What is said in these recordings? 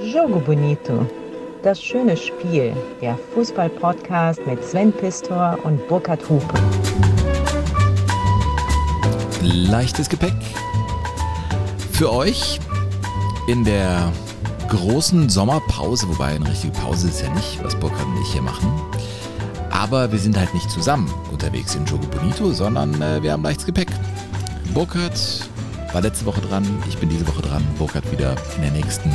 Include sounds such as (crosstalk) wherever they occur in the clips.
Jogo Bonito. Das schöne Spiel. Der Fußball-Podcast mit Sven Pistor und Burkhard Hupe. Leichtes Gepäck. Für euch in der großen Sommerpause, wobei eine richtige Pause ist ja nicht, was Burkhard und ich hier machen. Aber wir sind halt nicht zusammen unterwegs in Jogo Bonito, sondern äh, wir haben leichtes Gepäck. Burkhard war letzte Woche dran, ich bin diese Woche dran, Burkhard wieder in der nächsten.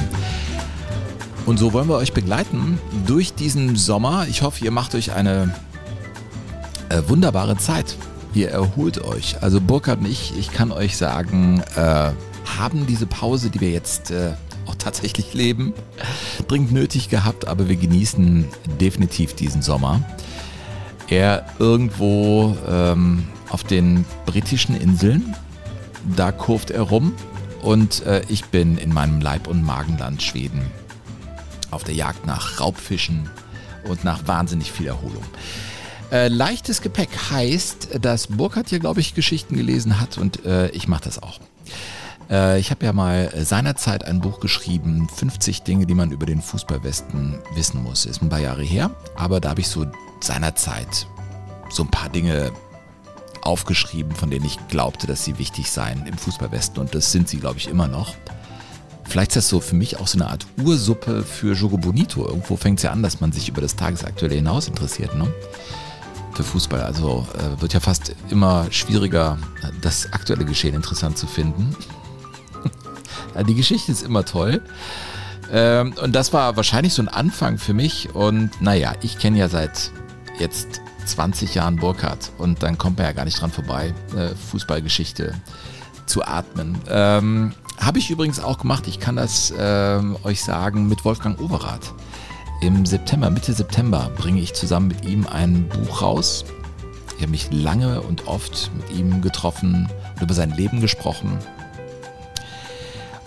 Und so wollen wir euch begleiten durch diesen Sommer. Ich hoffe, ihr macht euch eine äh, wunderbare Zeit. Ihr erholt euch. Also Burkhard und ich, ich kann euch sagen, äh, haben diese Pause, die wir jetzt äh, auch tatsächlich leben, dringend nötig gehabt, aber wir genießen definitiv diesen Sommer. Er irgendwo ähm, auf den britischen Inseln da kurft er rum und äh, ich bin in meinem Leib- und Magenland Schweden auf der Jagd nach Raubfischen und nach wahnsinnig viel Erholung. Äh, leichtes Gepäck heißt, dass Burkhardt hier, glaube ich, Geschichten gelesen hat und äh, ich mache das auch. Äh, ich habe ja mal seinerzeit ein Buch geschrieben, 50 Dinge, die man über den Fußballwesten wissen muss. Ist ein paar Jahre her, aber da habe ich so seinerzeit so ein paar Dinge aufgeschrieben, von denen ich glaubte, dass sie wichtig seien im Fußballwesten. Und das sind sie, glaube ich, immer noch. Vielleicht ist das so für mich auch so eine Art Ursuppe für Jogo Bonito. Irgendwo fängt es ja an, dass man sich über das Tagesaktuelle hinaus interessiert. Ne? Für Fußball. Also äh, wird ja fast immer schwieriger, das aktuelle Geschehen interessant zu finden. (laughs) Die Geschichte ist immer toll. Ähm, und das war wahrscheinlich so ein Anfang für mich. Und naja, ich kenne ja seit jetzt 20 Jahren Burkhardt und dann kommt man ja gar nicht dran vorbei, äh, Fußballgeschichte zu atmen. Ähm, Habe ich übrigens auch gemacht, ich kann das äh, euch sagen, mit Wolfgang Overath. Im September, Mitte September, bringe ich zusammen mit ihm ein Buch raus. Ich habe mich lange und oft mit ihm getroffen und über sein Leben gesprochen.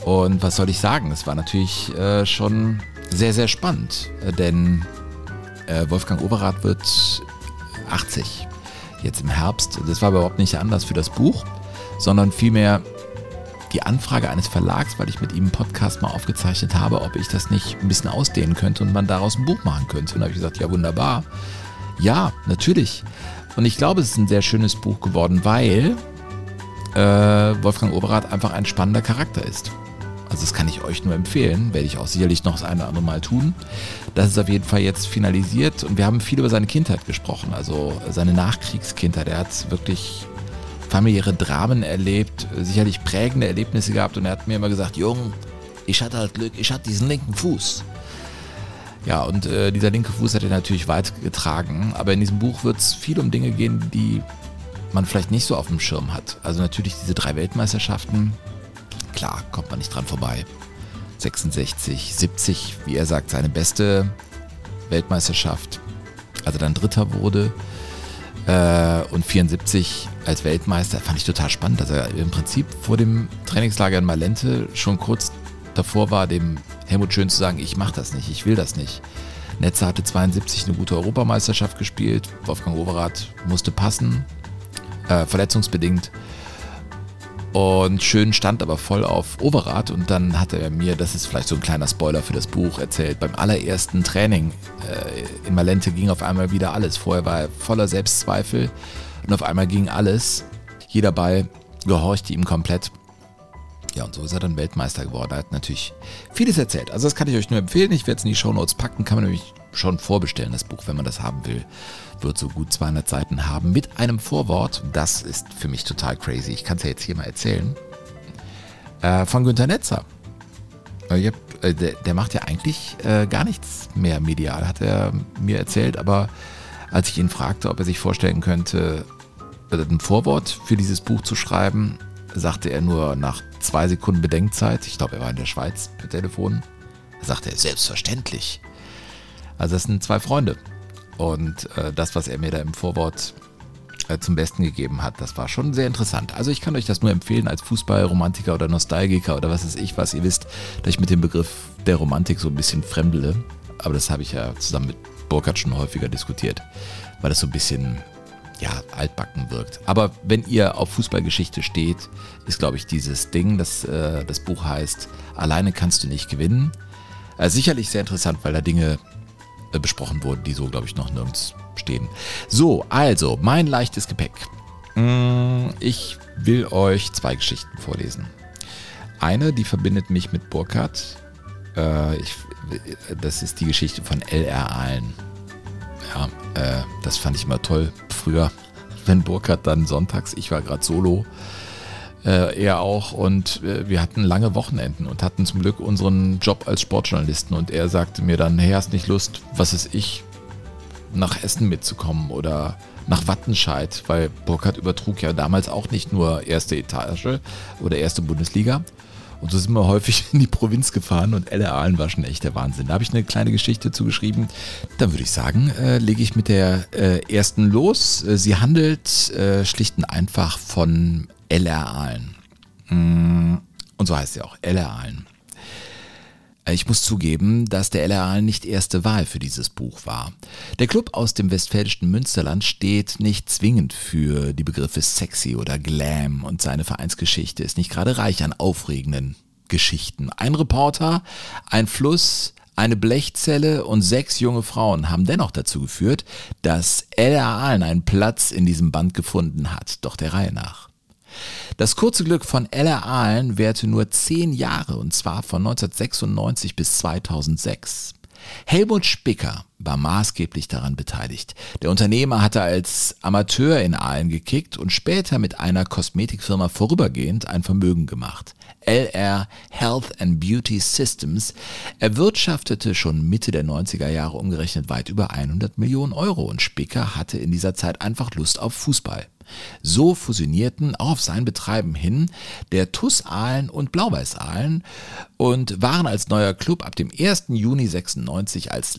Und was soll ich sagen? Es war natürlich äh, schon sehr, sehr spannend, äh, denn äh, Wolfgang Overath wird 80 jetzt im Herbst. Das war überhaupt nicht anders für das Buch, sondern vielmehr die Anfrage eines Verlags, weil ich mit ihm einen Podcast mal aufgezeichnet habe, ob ich das nicht ein bisschen ausdehnen könnte und man daraus ein Buch machen könnte. Und da habe ich gesagt, ja wunderbar. Ja, natürlich. Und ich glaube, es ist ein sehr schönes Buch geworden, weil äh, Wolfgang Oberath einfach ein spannender Charakter ist. Also das kann ich euch nur empfehlen, werde ich auch sicherlich noch das eine oder andere Mal tun. Das ist auf jeden Fall jetzt finalisiert und wir haben viel über seine Kindheit gesprochen, also seine Nachkriegskindheit. Er hat wirklich familiäre Dramen erlebt, sicherlich prägende Erlebnisse gehabt und er hat mir immer gesagt, Jung, ich hatte halt Glück, ich hatte diesen linken Fuß. Ja, und äh, dieser linke Fuß hat er natürlich weit getragen, aber in diesem Buch wird es viel um Dinge gehen, die man vielleicht nicht so auf dem Schirm hat. Also natürlich diese drei Weltmeisterschaften, klar, kommt man nicht dran vorbei. 66, 70, wie er sagt, seine beste Weltmeisterschaft, als er dann Dritter wurde. Äh, und 74 als Weltmeister fand ich total spannend, dass er im Prinzip vor dem Trainingslager in Malente schon kurz davor war, dem Helmut Schön zu sagen, ich mache das nicht, ich will das nicht. Netzer hatte 72 eine gute Europameisterschaft gespielt, Wolfgang Overath musste passen, äh, verletzungsbedingt. Und Schön stand aber voll auf Overath und dann hat er mir, das ist vielleicht so ein kleiner Spoiler für das Buch, erzählt, beim allerersten Training äh, in Malente ging auf einmal wieder alles. Vorher war er voller Selbstzweifel und auf einmal ging alles. Jeder Ball gehorchte ihm komplett. Ja, und so ist er dann Weltmeister geworden. Er hat natürlich vieles erzählt. Also das kann ich euch nur empfehlen. Ich werde es in die Shownotes packen. Kann man nämlich schon vorbestellen, das Buch, wenn man das haben will wird so gut 200 Seiten haben mit einem Vorwort. Das ist für mich total crazy. Ich kann es ja jetzt hier mal erzählen. Äh, von Günter Netzer. Äh, äh, der, der, macht ja eigentlich äh, gar nichts mehr medial, hat er mir erzählt. Aber als ich ihn fragte, ob er sich vorstellen könnte, äh, ein Vorwort für dieses Buch zu schreiben, sagte er nur nach zwei Sekunden Bedenkzeit, ich glaube, er war in der Schweiz per Telefon, sagte er, selbstverständlich. Also das sind zwei Freunde. Und äh, das, was er mir da im Vorwort äh, zum Besten gegeben hat, das war schon sehr interessant. Also ich kann euch das nur empfehlen als Fußballromantiker oder Nostalgiker oder was weiß ich, was ihr wisst, dass ich mit dem Begriff der Romantik so ein bisschen fremdele. Aber das habe ich ja zusammen mit Burkhardt schon häufiger diskutiert, weil das so ein bisschen ja, altbacken wirkt. Aber wenn ihr auf Fußballgeschichte steht, ist, glaube ich, dieses Ding, das, äh, das Buch heißt, alleine kannst du nicht gewinnen. Also sicherlich sehr interessant, weil da Dinge äh, besprochen wurden, die so, glaube ich, noch nirgends stehen. So, also, mein leichtes Gepäck. Mm, ich will euch zwei Geschichten vorlesen. Eine, die verbindet mich mit Burkhardt. Äh, das ist die Geschichte von L.R. Allen. Ja, äh, das fand ich immer toll früher, (laughs) wenn Burkhardt dann sonntags, ich war gerade solo, äh, er auch und äh, wir hatten lange Wochenenden und hatten zum Glück unseren Job als Sportjournalisten und er sagte mir dann, hey, hast nicht Lust, was ist ich, nach Essen mitzukommen oder nach Wattenscheid, weil Burkhardt übertrug ja damals auch nicht nur erste Etage oder erste Bundesliga. Und so sind wir häufig (laughs) in die Provinz gefahren und Elle Aalen war schon echt der Wahnsinn. Da habe ich eine kleine Geschichte zugeschrieben. Dann würde ich sagen, äh, lege ich mit der äh, ersten los. Äh, sie handelt äh, schlicht und einfach von LR Aalen. Mm, und so heißt sie auch, LR Aalen. Äh, ich muss zugeben, dass der LR nicht erste Wahl für dieses Buch war. Der Club aus dem westfälischen Münsterland steht nicht zwingend für die Begriffe sexy oder glam und seine Vereinsgeschichte ist nicht gerade reich an aufregenden Geschichten. Ein Reporter, ein Fluss, eine Blechzelle und sechs junge Frauen haben dennoch dazu geführt, dass LR Aalen einen Platz in diesem Band gefunden hat, doch der Reihe nach. Das kurze Glück von Ella Ahlen währte nur zehn Jahre und zwar von 1996 bis 2006. Helmut Spicker war maßgeblich daran beteiligt. Der Unternehmer hatte als Amateur in Aalen gekickt und später mit einer Kosmetikfirma vorübergehend ein Vermögen gemacht. LR Health and Beauty Systems erwirtschaftete schon Mitte der 90er Jahre umgerechnet weit über 100 Millionen Euro und Spicker hatte in dieser Zeit einfach Lust auf Fußball. So fusionierten auch auf sein Betreiben hin der TUS Aalen und Blau-Weiß Aalen und waren als neuer Club ab dem 1. Juni 96 als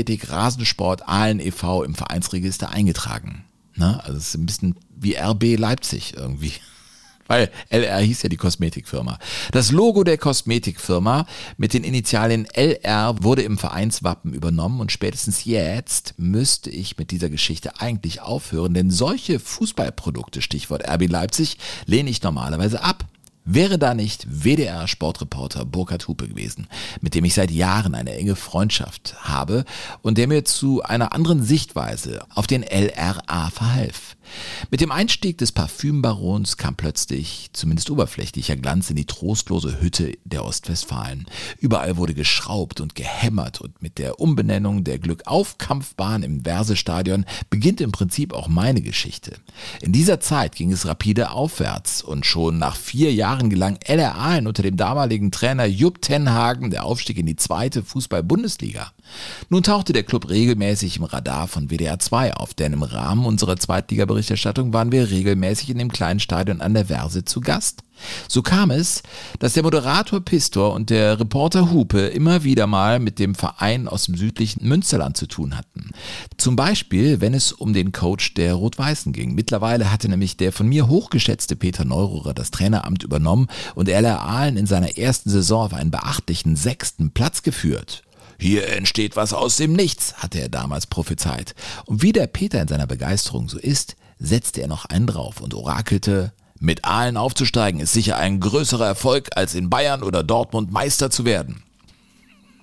Leichtathletik Rasensport Aalen e.V. im Vereinsregister eingetragen. Na, also es ist ein bisschen wie RB Leipzig irgendwie (laughs) weil LR hieß ja die Kosmetikfirma. Das Logo der Kosmetikfirma mit den Initialien LR wurde im Vereinswappen übernommen und spätestens jetzt müsste ich mit dieser Geschichte eigentlich aufhören, denn solche Fußballprodukte, Stichwort RB Leipzig, lehne ich normalerweise ab. Wäre da nicht WDR-Sportreporter Burkhard Hupe gewesen, mit dem ich seit Jahren eine enge Freundschaft habe und der mir zu einer anderen Sichtweise auf den LRA verhalf. Mit dem Einstieg des Parfümbarons kam plötzlich, zumindest oberflächlicher Glanz in die trostlose Hütte der Ostwestfalen. Überall wurde geschraubt und gehämmert und mit der Umbenennung der Glückaufkampfbahn im Versestadion beginnt im Prinzip auch meine Geschichte. In dieser Zeit ging es rapide aufwärts und schon nach vier Jahren gelang LRA unter dem damaligen Trainer Jupp Tenhagen der Aufstieg in die zweite Fußball-Bundesliga. Nun tauchte der Club regelmäßig im Radar von WDR 2 auf, denn im Rahmen unserer Zweitliga-Berichterstattung waren wir regelmäßig in dem kleinen Stadion an der Verse zu Gast. So kam es, dass der Moderator Pistor und der Reporter Hupe immer wieder mal mit dem Verein aus dem südlichen Münsterland zu tun hatten. Zum Beispiel, wenn es um den Coach der Rot-Weißen ging. Mittlerweile hatte nämlich der von mir hochgeschätzte Peter Neururer das Traineramt übernommen und Eller Ahlen in seiner ersten Saison auf einen beachtlichen sechsten Platz geführt. Hier entsteht was aus dem Nichts, hatte er damals prophezeit. Und wie der Peter in seiner Begeisterung so ist, setzte er noch einen drauf und orakelte, mit Aalen aufzusteigen ist sicher ein größerer Erfolg, als in Bayern oder Dortmund Meister zu werden.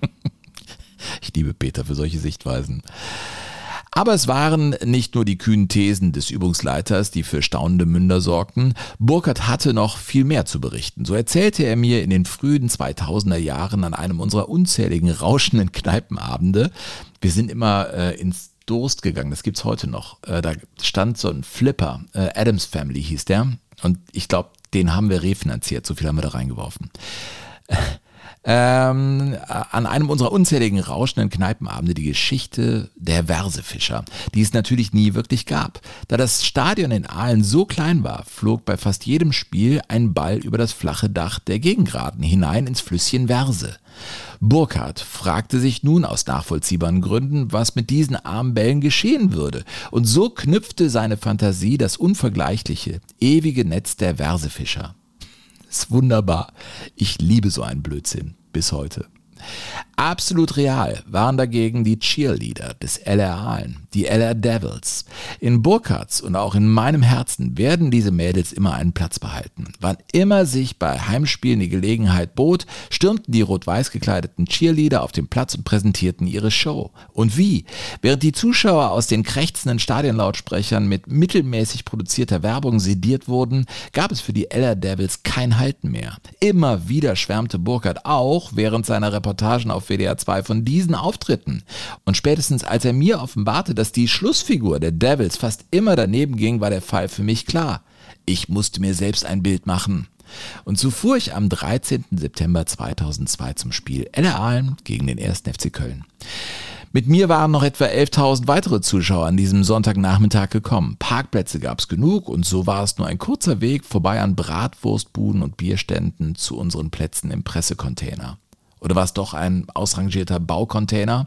(laughs) ich liebe Peter für solche Sichtweisen. Aber es waren nicht nur die kühnen Thesen des Übungsleiters, die für staunende Münder sorgten. Burkhardt hatte noch viel mehr zu berichten. So erzählte er mir in den frühen 2000er Jahren an einem unserer unzähligen rauschenden Kneipenabende. Wir sind immer äh, ins Durst gegangen, das gibt's heute noch. Äh, da stand so ein Flipper, äh, Adams Family hieß der. Und ich glaube, den haben wir refinanziert, so viel haben wir da reingeworfen ähm, an einem unserer unzähligen rauschenden Kneipenabende die Geschichte der Versefischer, die es natürlich nie wirklich gab. Da das Stadion in Aalen so klein war, flog bei fast jedem Spiel ein Ball über das flache Dach der Gegengraden hinein ins Flüsschen Verse. Burkhardt fragte sich nun aus nachvollziehbaren Gründen, was mit diesen armen Bällen geschehen würde, und so knüpfte seine Fantasie das unvergleichliche, ewige Netz der Versefischer ist wunderbar. Ich liebe so einen Blödsinn bis heute. Absolut real waren dagegen die Cheerleader des LR Aalen, die LR Devils. In Burkhards und auch in meinem Herzen werden diese Mädels immer einen Platz behalten. Wann immer sich bei Heimspielen die Gelegenheit bot, stürmten die rot-weiß gekleideten Cheerleader auf den Platz und präsentierten ihre Show. Und wie? Während die Zuschauer aus den krächzenden Stadionlautsprechern mit mittelmäßig produzierter Werbung sediert wurden, gab es für die LR Devils kein Halten mehr. Immer wieder schwärmte Burkhardt auch während seiner Reportagen auf WDR 2 von diesen Auftritten. Und spätestens als er mir offenbarte, dass die Schlussfigur der Devils fast immer daneben ging, war der Fall für mich klar. Ich musste mir selbst ein Bild machen. Und so fuhr ich am 13. September 2002 zum Spiel LR Aalen gegen den 1. FC Köln. Mit mir waren noch etwa 11.000 weitere Zuschauer an diesem Sonntagnachmittag gekommen. Parkplätze gab es genug und so war es nur ein kurzer Weg vorbei an Bratwurstbuden und Bierständen zu unseren Plätzen im Pressecontainer. Oder war es doch ein ausrangierter Baucontainer?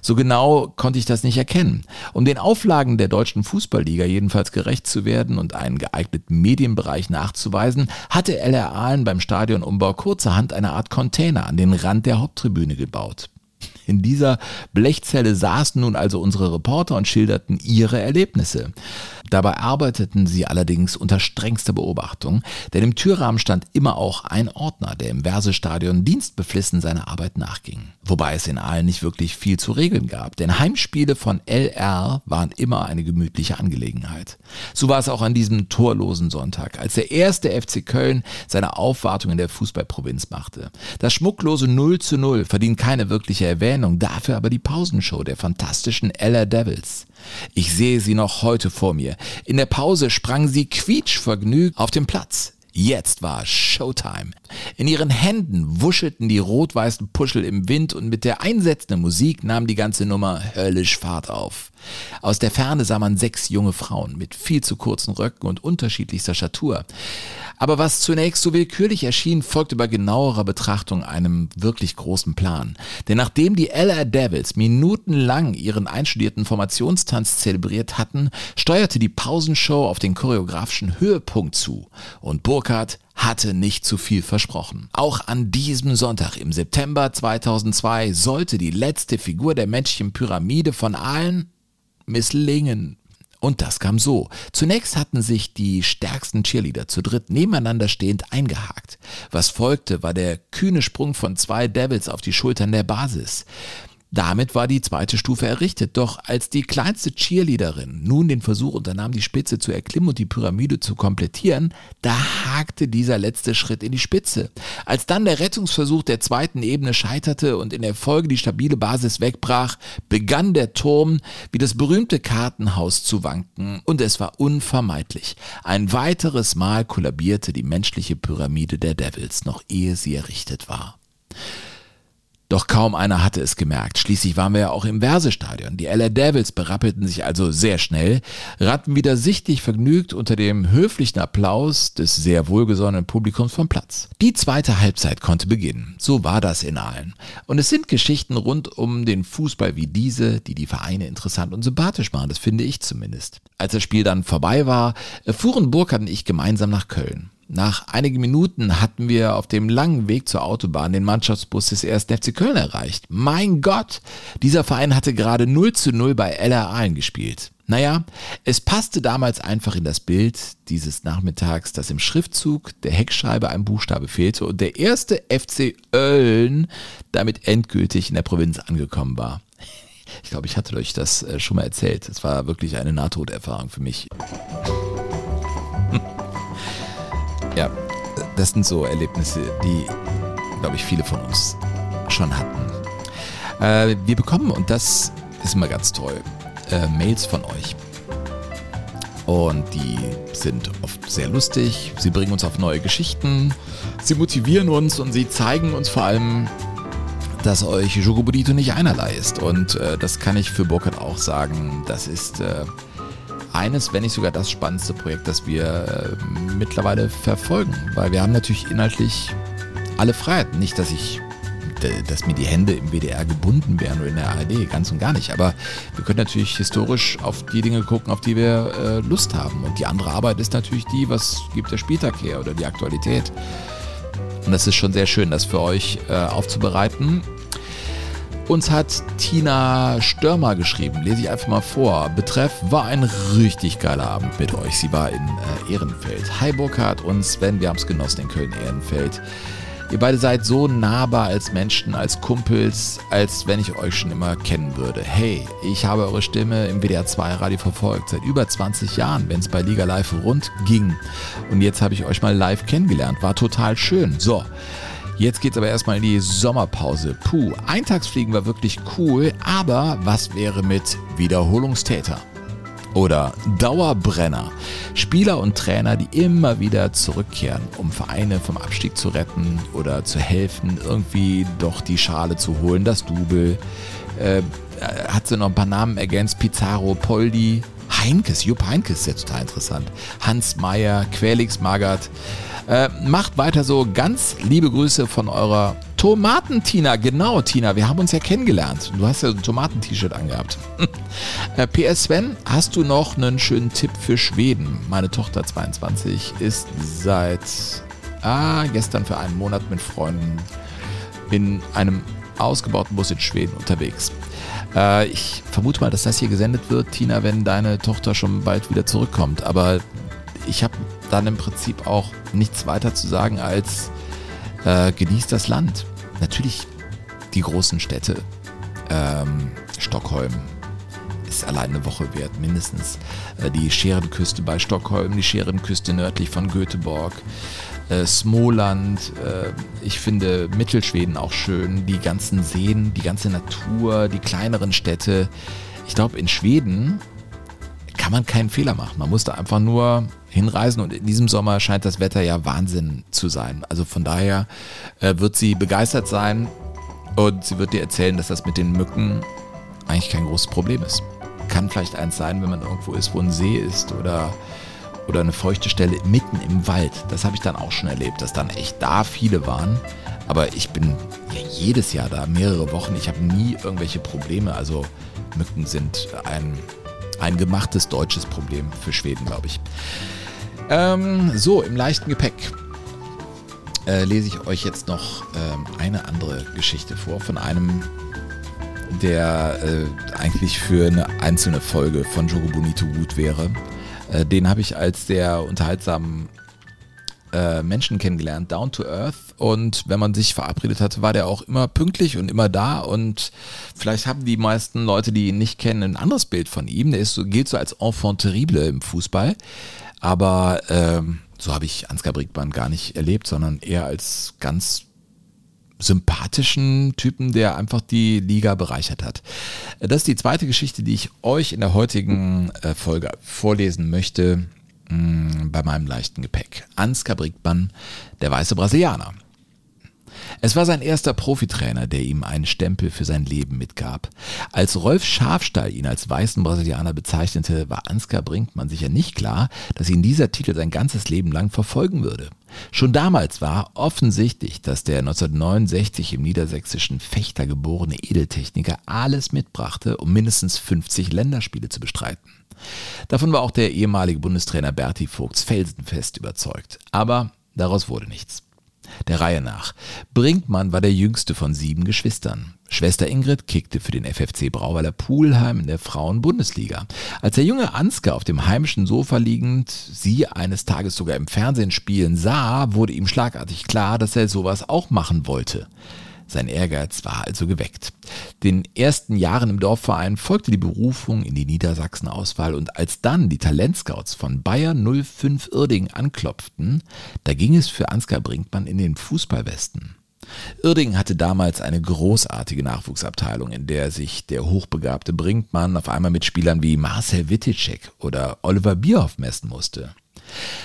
So genau konnte ich das nicht erkennen. Um den Auflagen der deutschen Fußballliga jedenfalls gerecht zu werden und einen geeigneten Medienbereich nachzuweisen, hatte LR Aalen beim Stadionumbau kurzerhand eine Art Container an den Rand der Haupttribüne gebaut. In dieser Blechzelle saßen nun also unsere Reporter und schilderten ihre Erlebnisse. Dabei arbeiteten sie allerdings unter strengster Beobachtung, denn im Türrahmen stand immer auch ein Ordner, der im Versestadion dienstbeflissen seiner Arbeit nachging. Wobei es in allen nicht wirklich viel zu regeln gab, denn Heimspiele von LR waren immer eine gemütliche Angelegenheit. So war es auch an diesem torlosen Sonntag, als der erste FC Köln seine Aufwartung in der Fußballprovinz machte. Das schmucklose 0 zu 0 verdient keine wirkliche Erwähnung, dafür aber die Pausenshow der fantastischen LR Devils. Ich sehe sie noch heute vor mir. In der Pause sprang sie quietschvergnügt auf den Platz. Jetzt war Showtime. In ihren Händen wuschelten die rot-weißen Puschel im Wind und mit der einsetzenden Musik nahm die ganze Nummer höllisch Fahrt auf. Aus der Ferne sah man sechs junge Frauen mit viel zu kurzen Röcken und unterschiedlichster Statur. Aber was zunächst so willkürlich erschien, folgte bei genauerer Betrachtung einem wirklich großen Plan. Denn nachdem die LR Devils minutenlang ihren einstudierten Formationstanz zelebriert hatten, steuerte die Pausenshow auf den choreografischen Höhepunkt zu. Und Burkhardt hatte nicht zu viel versprochen. Auch an diesem Sonntag im September 2002 sollte die letzte Figur der Männchen-Pyramide von allen misslingen. Und das kam so. Zunächst hatten sich die stärksten Cheerleader zu dritt nebeneinander stehend eingehakt. Was folgte, war der kühne Sprung von zwei Devils auf die Schultern der Basis. Damit war die zweite Stufe errichtet, doch als die kleinste Cheerleaderin nun den Versuch unternahm, die Spitze zu erklimmen und die Pyramide zu komplettieren, da hakte dieser letzte Schritt in die Spitze. Als dann der Rettungsversuch der zweiten Ebene scheiterte und in der Folge die stabile Basis wegbrach, begann der Turm wie das berühmte Kartenhaus zu wanken und es war unvermeidlich. Ein weiteres Mal kollabierte die menschliche Pyramide der Devils, noch ehe sie errichtet war. Doch kaum einer hatte es gemerkt. Schließlich waren wir ja auch im Versestadion. Die LA Devils berappelten sich also sehr schnell, rannten wieder sichtlich vergnügt unter dem höflichen Applaus des sehr wohlgesonnenen Publikums vom Platz. Die zweite Halbzeit konnte beginnen. So war das in allen. Und es sind Geschichten rund um den Fußball wie diese, die die Vereine interessant und sympathisch machen. Das finde ich zumindest. Als das Spiel dann vorbei war, fuhren Burkhard und ich gemeinsam nach Köln. Nach einigen Minuten hatten wir auf dem langen Weg zur Autobahn den Mannschaftsbus des 1. FC Köln erreicht. Mein Gott, dieser Verein hatte gerade 0 zu 0 bei LR Aalen gespielt. Naja, es passte damals einfach in das Bild dieses Nachmittags, dass im Schriftzug der Heckscheibe ein Buchstabe fehlte und der erste FC Ölln damit endgültig in der Provinz angekommen war. Ich glaube, ich hatte euch das äh, schon mal erzählt. Es war wirklich eine Nahtoderfahrung für mich. Ja, das sind so Erlebnisse, die, glaube ich, viele von uns schon hatten. Äh, wir bekommen, und das ist immer ganz toll, äh, Mails von euch. Und die sind oft sehr lustig, sie bringen uns auf neue Geschichten, sie motivieren uns und sie zeigen uns vor allem, dass euch Jogo nicht einerlei ist. Und äh, das kann ich für Burkhardt auch sagen. Das ist äh, eines, wenn nicht sogar das spannendste Projekt, das wir äh, mittlerweile verfolgen. Weil wir haben natürlich inhaltlich alle Freiheiten. Nicht, dass ich dass mir die Hände im WDR gebunden wären oder in der ARD, ganz und gar nicht. Aber wir können natürlich historisch auf die Dinge gucken, auf die wir äh, Lust haben. Und die andere Arbeit ist natürlich die, was gibt der Spieltag her oder die Aktualität. Und das ist schon sehr schön, das für euch äh, aufzubereiten. Uns hat Tina Störmer geschrieben, lese ich einfach mal vor. Betreff war ein richtig geiler Abend mit euch. Sie war in äh, Ehrenfeld. Hi Burkhard und Sven, wir haben es genossen in Köln-Ehrenfeld. Ihr beide seid so nahbar als Menschen, als Kumpels, als wenn ich euch schon immer kennen würde. Hey, ich habe eure Stimme im WDR 2 Radio verfolgt, seit über 20 Jahren, wenn es bei Liga Live rund ging. Und jetzt habe ich euch mal live kennengelernt. War total schön. So. Jetzt geht's aber erstmal in die Sommerpause. Puh, Eintagsfliegen war wirklich cool, aber was wäre mit Wiederholungstäter? Oder Dauerbrenner. Spieler und Trainer, die immer wieder zurückkehren, um Vereine vom Abstieg zu retten oder zu helfen, irgendwie doch die Schale zu holen, das Double. Äh, hat sie noch ein paar Namen ergänzt, Pizarro, Poldi, Heinkes, Jupp Heinkes ja total interessant. Hans Meyer, Quelix Magath. Äh, macht weiter so. Ganz liebe Grüße von eurer Tomaten-Tina. Genau, Tina, wir haben uns ja kennengelernt. Du hast ja ein Tomaten-T-Shirt angehabt. (laughs) äh, PS Sven, hast du noch einen schönen Tipp für Schweden? Meine Tochter 22 ist seit ah, gestern für einen Monat mit Freunden in einem ausgebauten Bus in Schweden unterwegs. Äh, ich vermute mal, dass das hier gesendet wird, Tina, wenn deine Tochter schon bald wieder zurückkommt. Aber ich habe dann im Prinzip auch nichts weiter zu sagen als äh, genießt das Land. Natürlich die großen Städte. Ähm, Stockholm ist allein eine Woche wert, mindestens. Äh, die Scherenküste bei Stockholm, die Scherenküste nördlich von Göteborg. Äh, Smoland, äh, ich finde Mittelschweden auch schön, die ganzen Seen, die ganze Natur, die kleineren Städte. Ich glaube, in Schweden kann man keinen Fehler machen. Man muss da einfach nur hinreisen und in diesem Sommer scheint das Wetter ja Wahnsinn zu sein. Also von daher äh, wird sie begeistert sein und sie wird dir erzählen, dass das mit den Mücken eigentlich kein großes Problem ist. Kann vielleicht eins sein, wenn man irgendwo ist, wo ein See ist oder, oder eine feuchte Stelle mitten im Wald. Das habe ich dann auch schon erlebt, dass dann echt da viele waren. Aber ich bin ja jedes Jahr da, mehrere Wochen. Ich habe nie irgendwelche Probleme. Also Mücken sind ein ein gemachtes deutsches Problem für Schweden, glaube ich. Ähm, so, im leichten Gepäck äh, lese ich euch jetzt noch ähm, eine andere Geschichte vor von einem, der äh, eigentlich für eine einzelne Folge von Jogo Bonito gut wäre. Äh, den habe ich als sehr unterhaltsamen äh, Menschen kennengelernt, down to earth. Und wenn man sich verabredet hatte, war der auch immer pünktlich und immer da. Und vielleicht haben die meisten Leute, die ihn nicht kennen, ein anderes Bild von ihm. Der ist so, gilt so als Enfant terrible im Fußball. Aber ähm, so habe ich Ansgar Brinkmann gar nicht erlebt, sondern eher als ganz sympathischen Typen, der einfach die Liga bereichert hat. Das ist die zweite Geschichte, die ich euch in der heutigen äh, Folge vorlesen möchte. Mm, bei meinem leichten Gepäck. Ansgar Brinkmann, der weiße Brasilianer. Es war sein erster Profitrainer, der ihm einen Stempel für sein Leben mitgab. Als Rolf Schafstall ihn als weißen Brasilianer bezeichnete, war Ansgar Brinkmann sicher nicht klar, dass ihn dieser Titel sein ganzes Leben lang verfolgen würde. Schon damals war offensichtlich, dass der 1969 im niedersächsischen Fechter geborene Edeltechniker alles mitbrachte, um mindestens 50 Länderspiele zu bestreiten. Davon war auch der ehemalige Bundestrainer Berti Vogts felsenfest überzeugt. Aber daraus wurde nichts. Der Reihe nach. Brinkmann war der jüngste von sieben Geschwistern. Schwester Ingrid kickte für den FFC Brauweiler Pulheim in der Frauenbundesliga. Als der junge Ansgar auf dem heimischen Sofa liegend sie eines Tages sogar im Fernsehen spielen sah, wurde ihm schlagartig klar, dass er sowas auch machen wollte. Sein Ehrgeiz war also geweckt. Den ersten Jahren im Dorfverein folgte die Berufung in die Niedersachsen-Auswahl und als dann die Talentscouts von Bayer 05 Irding anklopften, da ging es für Ansgar Brinkmann in den Fußballwesten. Irding hatte damals eine großartige Nachwuchsabteilung, in der sich der hochbegabte Brinkmann auf einmal mit Spielern wie Marcel Wittitschek oder Oliver Bierhoff messen musste.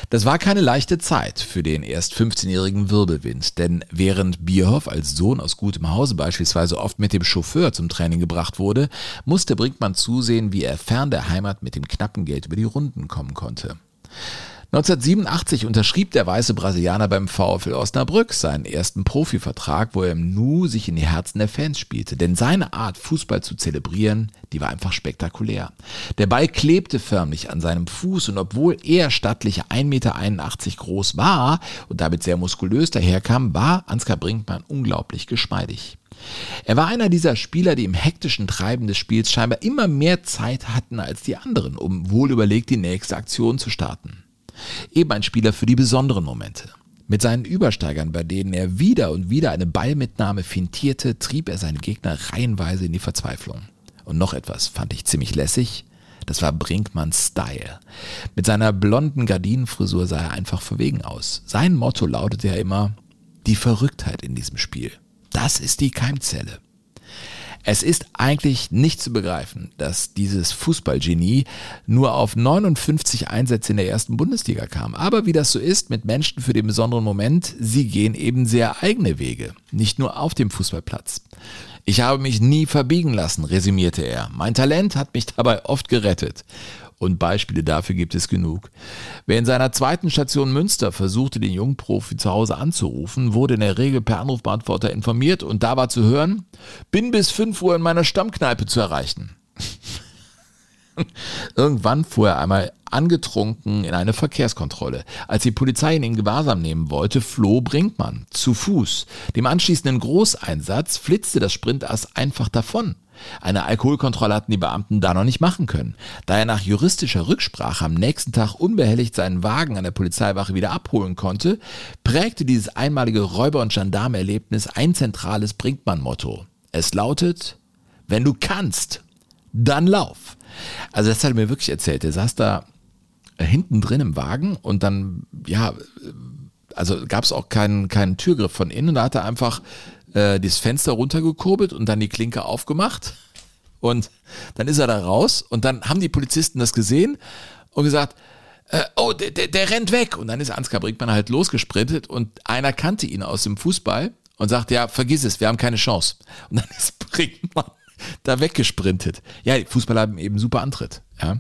Das war keine leichte Zeit für den erst 15-jährigen Wirbelwind, denn während Bierhoff als Sohn aus gutem Hause beispielsweise oft mit dem Chauffeur zum Training gebracht wurde, musste Brinkmann zusehen, wie er fern der Heimat mit dem knappen Geld über die Runden kommen konnte. 1987 unterschrieb der weiße Brasilianer beim VfL Osnabrück seinen ersten Profivertrag, wo er im Nu sich in die Herzen der Fans spielte. Denn seine Art, Fußball zu zelebrieren, die war einfach spektakulär. Der Ball klebte förmlich an seinem Fuß und obwohl er stattliche 1,81 Meter groß war und damit sehr muskulös daherkam, war Ansgar Brinkmann unglaublich geschmeidig. Er war einer dieser Spieler, die im hektischen Treiben des Spiels scheinbar immer mehr Zeit hatten als die anderen, um wohlüberlegt die nächste Aktion zu starten. Eben ein Spieler für die besonderen Momente. Mit seinen Übersteigern, bei denen er wieder und wieder eine Ballmitnahme fintierte, trieb er seine Gegner reihenweise in die Verzweiflung. Und noch etwas fand ich ziemlich lässig. Das war Brinkmanns Style. Mit seiner blonden Gardinenfrisur sah er einfach verwegen aus. Sein Motto lautete ja immer, die Verrücktheit in diesem Spiel. Das ist die Keimzelle. Es ist eigentlich nicht zu begreifen, dass dieses Fußballgenie nur auf 59 Einsätze in der ersten Bundesliga kam. Aber wie das so ist mit Menschen für den besonderen Moment, sie gehen eben sehr eigene Wege, nicht nur auf dem Fußballplatz. Ich habe mich nie verbiegen lassen, resümierte er. Mein Talent hat mich dabei oft gerettet. Und Beispiele dafür gibt es genug. Wer in seiner zweiten Station Münster versuchte, den jungen Profi zu Hause anzurufen, wurde in der Regel per Anrufbeantworter informiert und da war zu hören, bin bis 5 Uhr in meiner Stammkneipe zu erreichen. (laughs) Irgendwann fuhr er einmal angetrunken in eine Verkehrskontrolle. Als die Polizei ihn in Gewahrsam nehmen wollte, floh Brinkmann zu Fuß. Dem anschließenden Großeinsatz flitzte das Sprintass einfach davon. Eine Alkoholkontrolle hatten die Beamten da noch nicht machen können. Da er nach juristischer Rücksprache am nächsten Tag unbehelligt seinen Wagen an der Polizeiwache wieder abholen konnte, prägte dieses einmalige Räuber- und Gendarmerlebnis ein zentrales Brinkmann-Motto. Es lautet, wenn du kannst, dann lauf. Also das hat er mir wirklich erzählt. Er saß da äh, hinten drin im Wagen und dann, ja, also gab es auch keinen, keinen Türgriff von innen. Da hat er einfach äh, das Fenster runtergekurbelt und dann die Klinke aufgemacht. Und dann ist er da raus und dann haben die Polizisten das gesehen und gesagt, äh, oh, der, der, der rennt weg. Und dann ist Ansgar Brinkmann halt losgesprintet und einer kannte ihn aus dem Fußball und sagte, ja, vergiss es, wir haben keine Chance. Und dann ist Brinkmann da weggesprintet. Ja, die Fußballer haben eben super Antritt. Ja.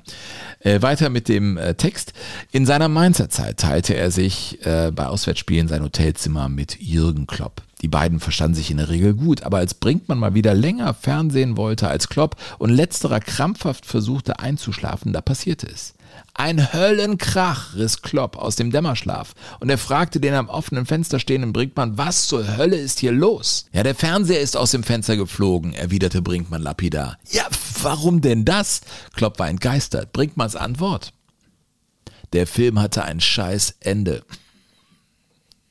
Äh, weiter mit dem äh, Text. In seiner Mainzer Zeit teilte er sich äh, bei Auswärtsspielen sein Hotelzimmer mit Jürgen Klopp. Die beiden verstanden sich in der Regel gut, aber als Brinkmann mal wieder länger Fernsehen wollte als Klopp und letzterer krampfhaft versuchte einzuschlafen, da passierte es. Ein Höllenkrach riss Klopp aus dem Dämmerschlaf und er fragte den am offenen Fenster stehenden Brinkmann, was zur Hölle ist hier los? Ja, der Fernseher ist aus dem Fenster geflogen, erwiderte Brinkmann lapidar. Ja, warum denn das? Klopp war entgeistert. Brinkmanns Antwort. Der Film hatte ein scheiß Ende.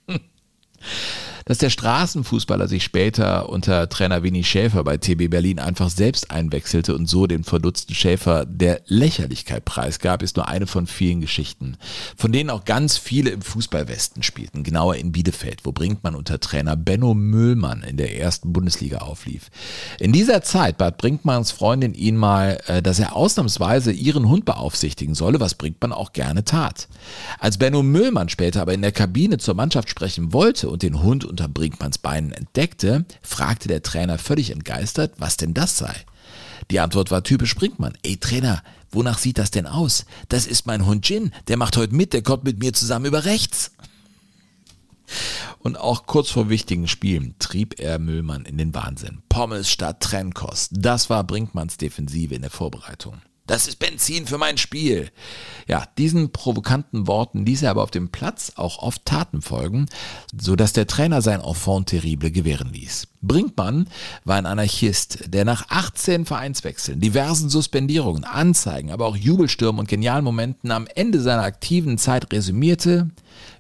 (laughs) Dass der Straßenfußballer sich später unter Trainer Winnie Schäfer bei TB Berlin einfach selbst einwechselte und so den verdutzten Schäfer der Lächerlichkeit preisgab, ist nur eine von vielen Geschichten, von denen auch ganz viele im Fußballwesten spielten, genauer in Bielefeld, wo Brinkmann unter Trainer Benno Müllmann in der ersten Bundesliga auflief. In dieser Zeit bat Brinkmanns Freundin ihn mal, äh, dass er ausnahmsweise ihren Hund beaufsichtigen solle, was Brinkmann auch gerne tat. Als Benno Müllmann später aber in der Kabine zur Mannschaft sprechen wollte und den Hund unter Brinkmanns Beinen entdeckte, fragte der Trainer völlig entgeistert, was denn das sei. Die Antwort war typisch Brinkmann. Ey Trainer, wonach sieht das denn aus? Das ist mein Hund Jin, der macht heute mit, der kommt mit mir zusammen über rechts. Und auch kurz vor wichtigen Spielen trieb er Müllmann in den Wahnsinn. Pommes statt Trennkost. Das war Brinkmanns Defensive in der Vorbereitung. Das ist Benzin für mein Spiel. Ja, diesen provokanten Worten ließ er aber auf dem Platz auch oft Taten folgen, so dass der Trainer sein Enfant terrible gewähren ließ. Brinkmann war ein Anarchist, der nach 18 Vereinswechseln, diversen Suspendierungen, Anzeigen, aber auch Jubelstürmen und genialen Momenten am Ende seiner aktiven Zeit resümierte,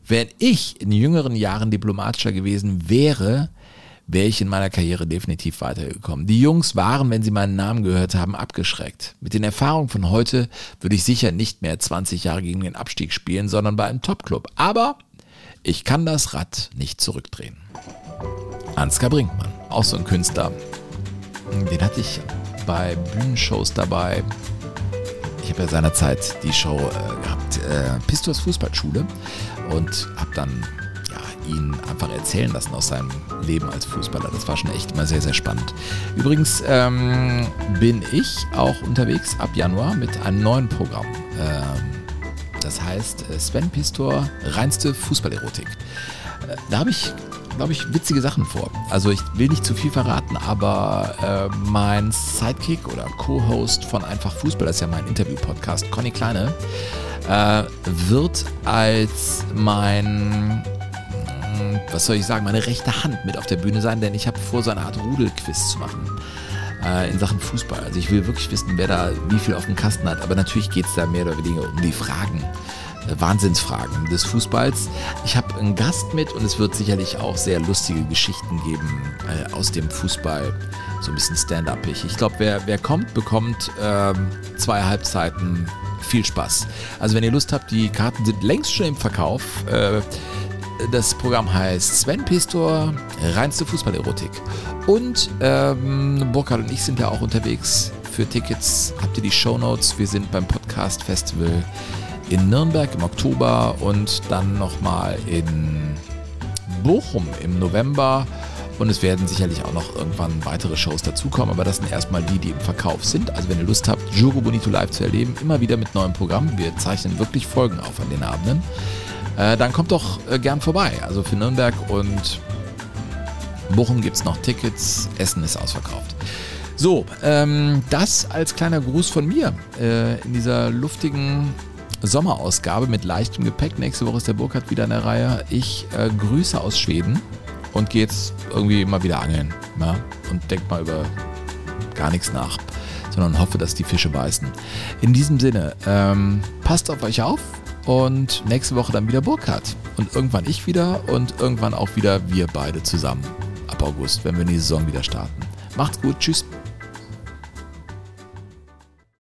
wenn ich in jüngeren Jahren diplomatischer gewesen wäre, wäre ich in meiner Karriere definitiv weitergekommen. Die Jungs waren, wenn sie meinen Namen gehört haben, abgeschreckt. Mit den Erfahrungen von heute würde ich sicher nicht mehr 20 Jahre gegen den Abstieg spielen, sondern bei einem Topclub. Aber ich kann das Rad nicht zurückdrehen. Ansgar Brinkmann, auch so ein Künstler. Den hatte ich bei Bühnenshows dabei. Ich habe ja seinerzeit die Show äh, gehabt, äh, Pistors Fußballschule, und habe dann ihn einfach erzählen lassen aus seinem Leben als Fußballer. Das war schon echt mal sehr, sehr spannend. Übrigens ähm, bin ich auch unterwegs ab Januar mit einem neuen Programm. Ähm, das heißt äh, Sven Pistor, reinste Fußballerotik. Äh, da habe ich glaube ich, witzige Sachen vor. Also ich will nicht zu viel verraten, aber äh, mein Sidekick oder Co-Host von Einfach Fußball, das ist ja mein Interview-Podcast, Conny Kleine, äh, wird als mein was soll ich sagen, meine rechte Hand mit auf der Bühne sein, denn ich habe vor, so eine Art Rudelquiz zu machen äh, in Sachen Fußball. Also ich will wirklich wissen, wer da wie viel auf dem Kasten hat. Aber natürlich geht es da mehr oder weniger um die Fragen. Äh, Wahnsinnsfragen des Fußballs. Ich habe einen Gast mit und es wird sicherlich auch sehr lustige Geschichten geben äh, aus dem Fußball. So ein bisschen stand-upig. Ich glaube, wer, wer kommt, bekommt äh, zwei Halbzeiten viel Spaß. Also wenn ihr Lust habt, die Karten sind längst schon im Verkauf. Äh, das Programm heißt Sven Pistor, reinste Fußballerotik. Und ähm, Burkhard und ich sind ja auch unterwegs. Für Tickets habt ihr die Show Notes. Wir sind beim Podcast Festival in Nürnberg im Oktober und dann nochmal in Bochum im November. Und es werden sicherlich auch noch irgendwann weitere Shows dazukommen, aber das sind erstmal die, die im Verkauf sind. Also wenn ihr Lust habt, Juro Bonito live zu erleben, immer wieder mit neuen Programmen. Wir zeichnen wirklich Folgen auf an den Abenden. Äh, dann kommt doch äh, gern vorbei. Also für Nürnberg und Bochum gibt es noch Tickets. Essen ist ausverkauft. So, ähm, das als kleiner Gruß von mir äh, in dieser luftigen Sommerausgabe mit leichtem Gepäck. Nächste Woche ist der Burkhardt wieder in der Reihe. Ich äh, grüße aus Schweden und gehe jetzt irgendwie mal wieder angeln. Ja? Und denke mal über gar nichts nach, sondern hoffe, dass die Fische beißen. In diesem Sinne, ähm, passt auf euch auf und nächste Woche dann wieder Burkhardt. Und irgendwann ich wieder und irgendwann auch wieder wir beide zusammen. Ab August, wenn wir in die Saison wieder starten. Macht's gut, tschüss.